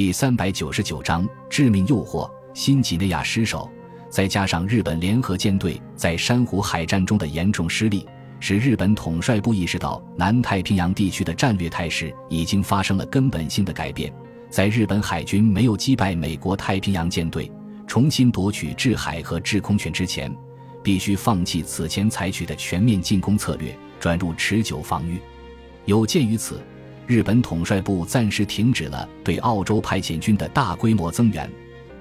第三百九十九章致命诱惑：新几内亚失守，再加上日本联合舰队在珊瑚海战中的严重失利，使日本统帅部意识到南太平洋地区的战略态势已经发生了根本性的改变。在日本海军没有击败美国太平洋舰队，重新夺取制海和制空权之前，必须放弃此前采取的全面进攻策略，转入持久防御。有鉴于此，日本统帅部暂时停止了对澳洲派遣军的大规模增援，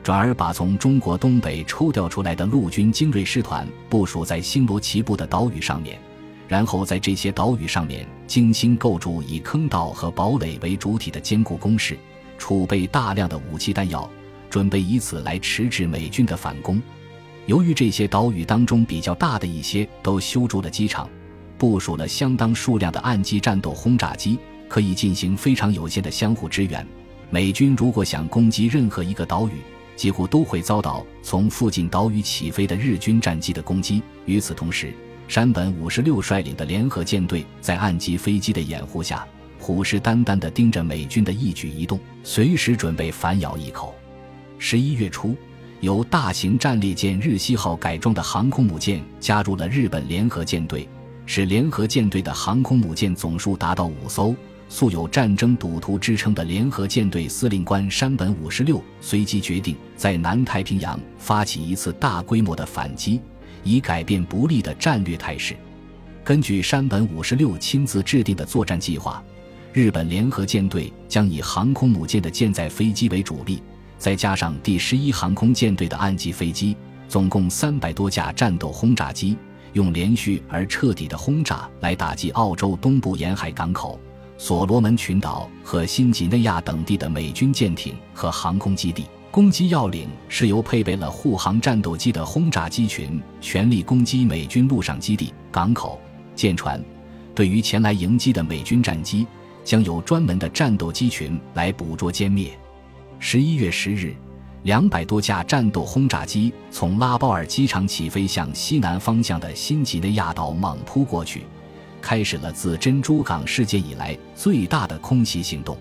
转而把从中国东北抽调出来的陆军精锐师团部署在星罗棋布的岛屿上面，然后在这些岛屿上面精心构筑以坑道和堡垒为主体的坚固工事，储备大量的武器弹药，准备以此来迟滞美军的反攻。由于这些岛屿当中比较大的一些都修筑了机场，部署了相当数量的岸基战斗轰炸机。可以进行非常有限的相互支援。美军如果想攻击任何一个岛屿，几乎都会遭到从附近岛屿起飞的日军战机的攻击。与此同时，山本五十六率领的联合舰队在岸基飞机的掩护下，虎视眈眈地盯着美军的一举一动，随时准备反咬一口。十一月初，由大型战列舰日西号改装的航空母舰加入了日本联合舰队，使联合舰队的航空母舰总数达到五艘。素有战争赌徒之称的联合舰队司令官山本五十六随即决定在南太平洋发起一次大规模的反击，以改变不利的战略态势。根据山本五十六亲自制定的作战计划，日本联合舰队将以航空母舰的舰载飞机为主力，再加上第十一航空舰队的岸基飞机，总共三百多架战斗轰炸机，用连续而彻底的轰炸来打击澳洲东部沿海港口。所罗门群岛和新几内亚等地的美军舰艇和航空基地，攻击要领是由配备了护航战斗机的轰炸机群全力攻击美军陆上基地、港口、舰船。对于前来迎击的美军战机，将有专门的战斗机群来捕捉歼灭。十一月十日，两百多架战斗轰炸机从拉包尔机场起飞，向西南方向的新几内亚岛猛扑过去。开始了自珍珠港事件以来最大的空袭行动，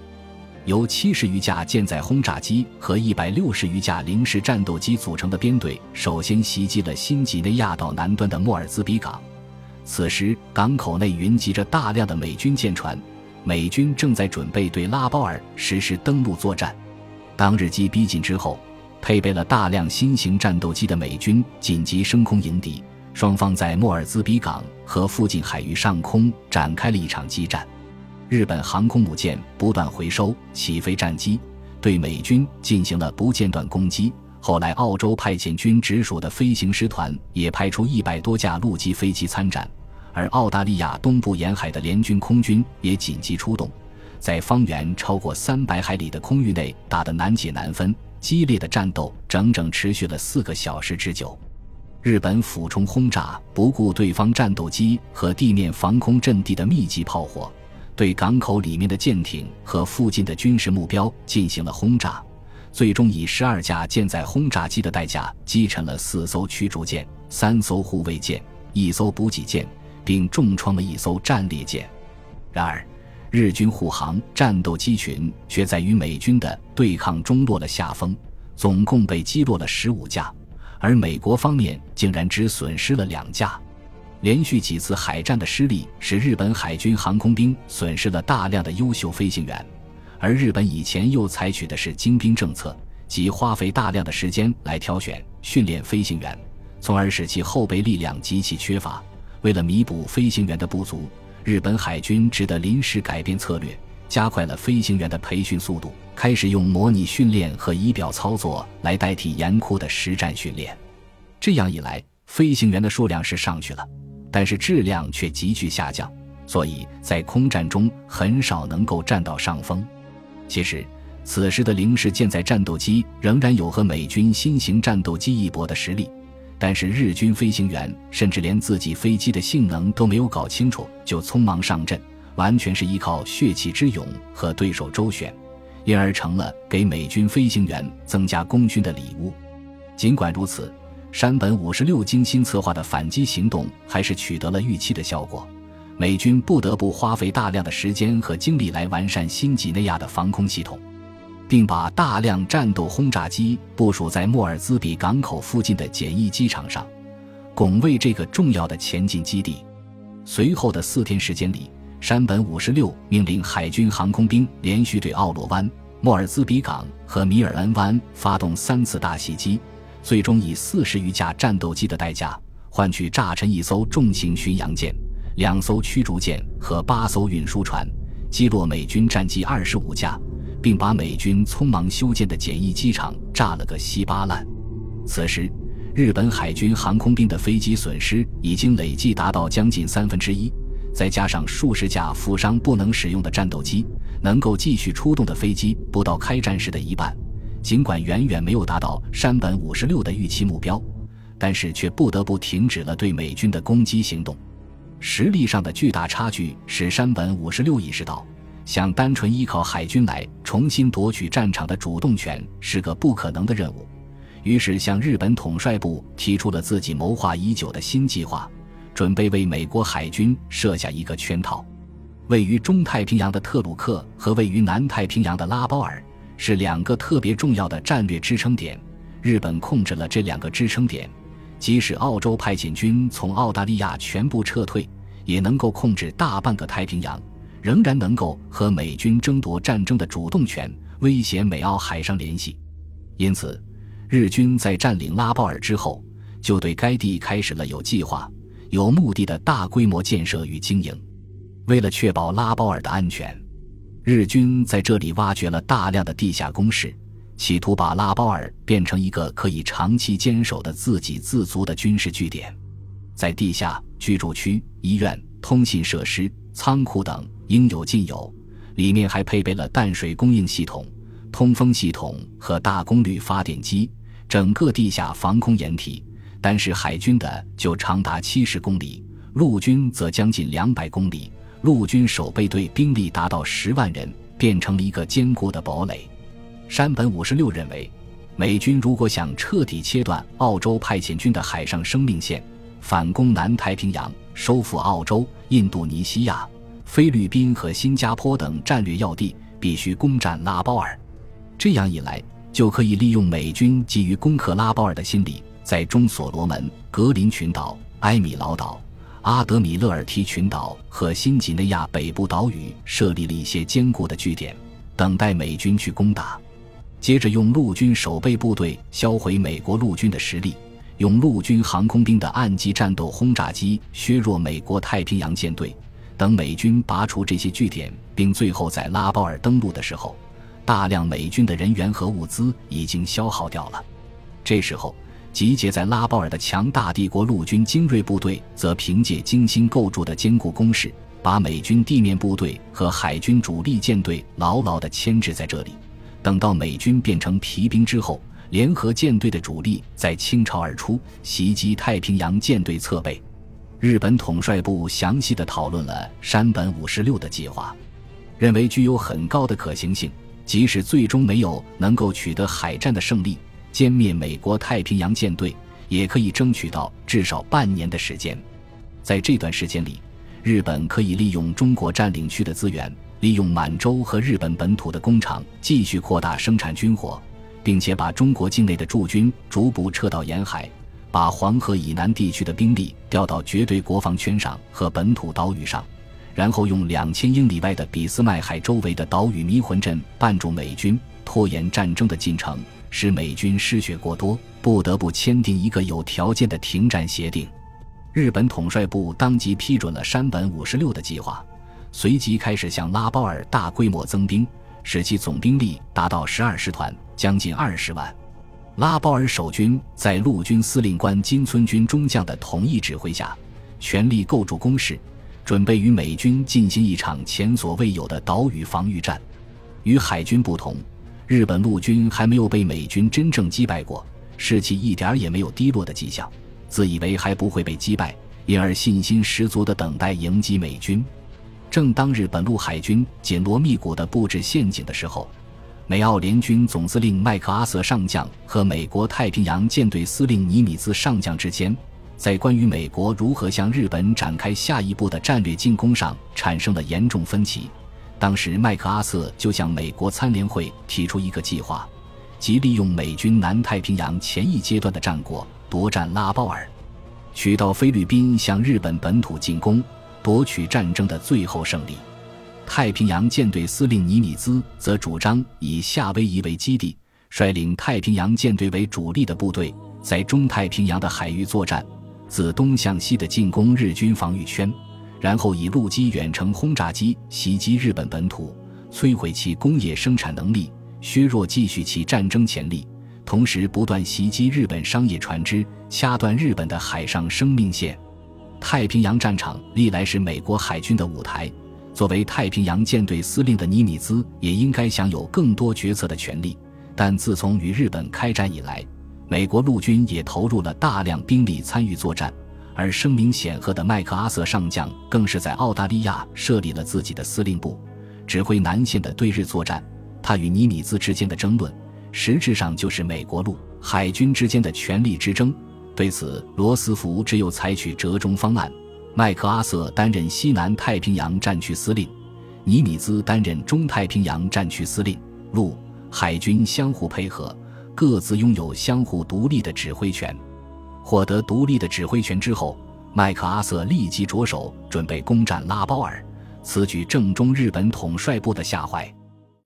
由七十余架舰载轰炸机和一百六十余架零式战斗机组成的编队，首先袭击了新几内亚岛南端的莫尔兹比港。此时，港口内云集着大量的美军舰船，美军正在准备对拉包尔实施登陆作战。当日机逼近之后，配备了大量新型战斗机的美军紧急升空迎敌。双方在莫尔兹比港和附近海域上空展开了一场激战，日本航空母舰不断回收起飞战机，对美军进行了不间断攻击。后来，澳洲派遣军直属的飞行师团也派出一百多架陆基飞机参战，而澳大利亚东部沿海的联军空军也紧急出动，在方圆超过三百海里的空域内打得难解难分，激烈的战斗整整持续了四个小时之久。日本俯冲轰炸，不顾对方战斗机和地面防空阵地的密集炮火，对港口里面的舰艇和附近的军事目标进行了轰炸。最终以十二架舰载轰炸机的代价，击沉了四艘驱逐舰、三艘护卫舰、一艘补给舰，并重创了一艘战列舰。然而，日军护航战斗机群却在与美军的对抗中落了下风，总共被击落了十五架。而美国方面竟然只损失了两架，连续几次海战的失利使日本海军航空兵损失了大量的优秀飞行员，而日本以前又采取的是精兵政策，即花费大量的时间来挑选、训练飞行员，从而使其后备力量极其缺乏。为了弥补飞行员的不足，日本海军只得临时改变策略，加快了飞行员的培训速度。开始用模拟训练和仪表操作来代替严酷的实战训练，这样一来，飞行员的数量是上去了，但是质量却急剧下降，所以在空战中很少能够占到上风。其实，此时的零式舰载战斗机仍然有和美军新型战斗机一搏的实力，但是日军飞行员甚至连自己飞机的性能都没有搞清楚就匆忙上阵，完全是依靠血气之勇和对手周旋。因而成了给美军飞行员增加功勋的礼物。尽管如此，山本五十六精心策划的反击行动还是取得了预期的效果。美军不得不花费大量的时间和精力来完善新几内亚的防空系统。并把大量战斗轰炸机部署在莫尔兹比港口附近的简易机场上，拱卫这个重要的前进基地。随后的四天时间里，山本五十六命令海军航空兵连续对奥罗湾、莫尔兹比港和米尔恩湾发动三次大袭击，最终以四十余架战斗机的代价，换取炸沉一艘重型巡洋舰、两艘驱逐舰和八艘运输船，击落美军战机二十五架，并把美军匆忙修建的简易机场炸了个稀巴烂。此时，日本海军航空兵的飞机损失已经累计达到将近三分之一。再加上数十架负伤不能使用的战斗机，能够继续出动的飞机不到开战时的一半。尽管远远没有达到山本五十六的预期目标，但是却不得不停止了对美军的攻击行动。实力上的巨大差距使山本五十六意识到，想单纯依靠海军来重新夺取战场的主动权是个不可能的任务。于是向日本统帅部提出了自己谋划已久的新计划。准备为美国海军设下一个圈套，位于中太平洋的特鲁克和位于南太平洋的拉包尔是两个特别重要的战略支撑点。日本控制了这两个支撑点，即使澳洲派遣军从澳大利亚全部撤退，也能够控制大半个太平洋，仍然能够和美军争夺战争的主动权，威胁美澳海上联系。因此，日军在占领拉包尔之后，就对该地开始了有计划。有目的的大规模建设与经营，为了确保拉包尔的安全，日军在这里挖掘了大量的地下工事，企图把拉包尔变成一个可以长期坚守的自给自足的军事据点。在地下居住区、医院、通信设施、仓库等应有尽有，里面还配备了淡水供应系统、通风系统和大功率发电机，整个地下防空掩体。单是海军的就长达七十公里，陆军则将近两百公里。陆军守备队兵力达到十万人，变成了一个坚固的堡垒。山本五十六认为，美军如果想彻底切断澳洲派遣军的海上生命线，反攻南太平洋，收复澳洲、印度尼西亚、菲律宾和新加坡等战略要地，必须攻占拉包尔。这样一来，就可以利用美军急于攻克拉包尔的心理。在中所罗门、格林群岛、埃米劳岛、阿德米勒尔提群岛和新几内亚北部岛屿设立了一些坚固的据点，等待美军去攻打。接着，用陆军守备部队销毁美国陆军的实力，用陆军航空兵的岸基战斗轰炸机削弱美国太平洋舰队。等美军拔除这些据点，并最后在拉包尔登陆的时候，大量美军的人员和物资已经消耗掉了。这时候。集结在拉包尔的强大帝国陆军精锐部队，则凭借精心构筑的坚固工事，把美军地面部队和海军主力舰队牢牢地牵制在这里。等到美军变成疲兵之后，联合舰队的主力再倾巢而出，袭击太平洋舰队侧背。日本统帅部详细的讨论了山本五十六的计划，认为具有很高的可行性，即使最终没有能够取得海战的胜利。歼灭美国太平洋舰队也可以争取到至少半年的时间，在这段时间里，日本可以利用中国占领区的资源，利用满洲和日本本土的工厂继续扩大生产军火，并且把中国境内的驻军逐步撤到沿海，把黄河以南地区的兵力调到绝对国防圈上和本土岛屿上，然后用两千英里外的俾斯麦海周围的岛屿迷魂阵绊住美军，拖延战争的进程。使美军失血过多，不得不签订一个有条件的停战协定。日本统帅部当即批准了山本五十六的计划，随即开始向拉包尔大规模增兵，使其总兵力达到十二师团，将近二十万。拉包尔守军在陆军司令官金村军中将的统一指挥下，全力构筑工事，准备与美军进行一场前所未有的岛屿防御战。与海军不同。日本陆军还没有被美军真正击败过，士气一点也没有低落的迹象，自以为还不会被击败，因而信心十足地等待迎击美军。正当日本陆海军紧锣密鼓地布置陷阱的时候，美澳联军总司令麦克阿瑟上将和美国太平洋舰队司令尼米兹上将之间，在关于美国如何向日本展开下一步的战略进攻上产生了严重分歧。当时麦克阿瑟就向美国参联会提出一个计划，即利用美军南太平洋前一阶段的战果夺占拉包尔，取到菲律宾向日本本土进攻，夺取战争的最后胜利。太平洋舰队司令尼米兹则主张以夏威夷为基地，率领太平洋舰队为主力的部队在中太平洋的海域作战，自东向西的进攻日军防御圈。然后以陆基远程轰炸机袭击日本本土，摧毁其工业生产能力，削弱继续其战争潜力，同时不断袭击日本商业船只，掐断日本的海上生命线。太平洋战场历来是美国海军的舞台，作为太平洋舰队司令的尼米兹也应该享有更多决策的权利。但自从与日本开战以来，美国陆军也投入了大量兵力参与作战。而声名显赫的麦克阿瑟上将更是在澳大利亚设立了自己的司令部，指挥南线的对日作战。他与尼米兹之间的争论，实质上就是美国陆海军之间的权力之争。对此，罗斯福只有采取折中方案：麦克阿瑟担任西南太平洋战区司令，尼米兹担任中太平洋战区司令，陆海军相互配合，各自拥有相互独立的指挥权。获得独立的指挥权之后，麦克阿瑟立即着手准备攻占拉包尔，此举正中日本统帅部的下怀。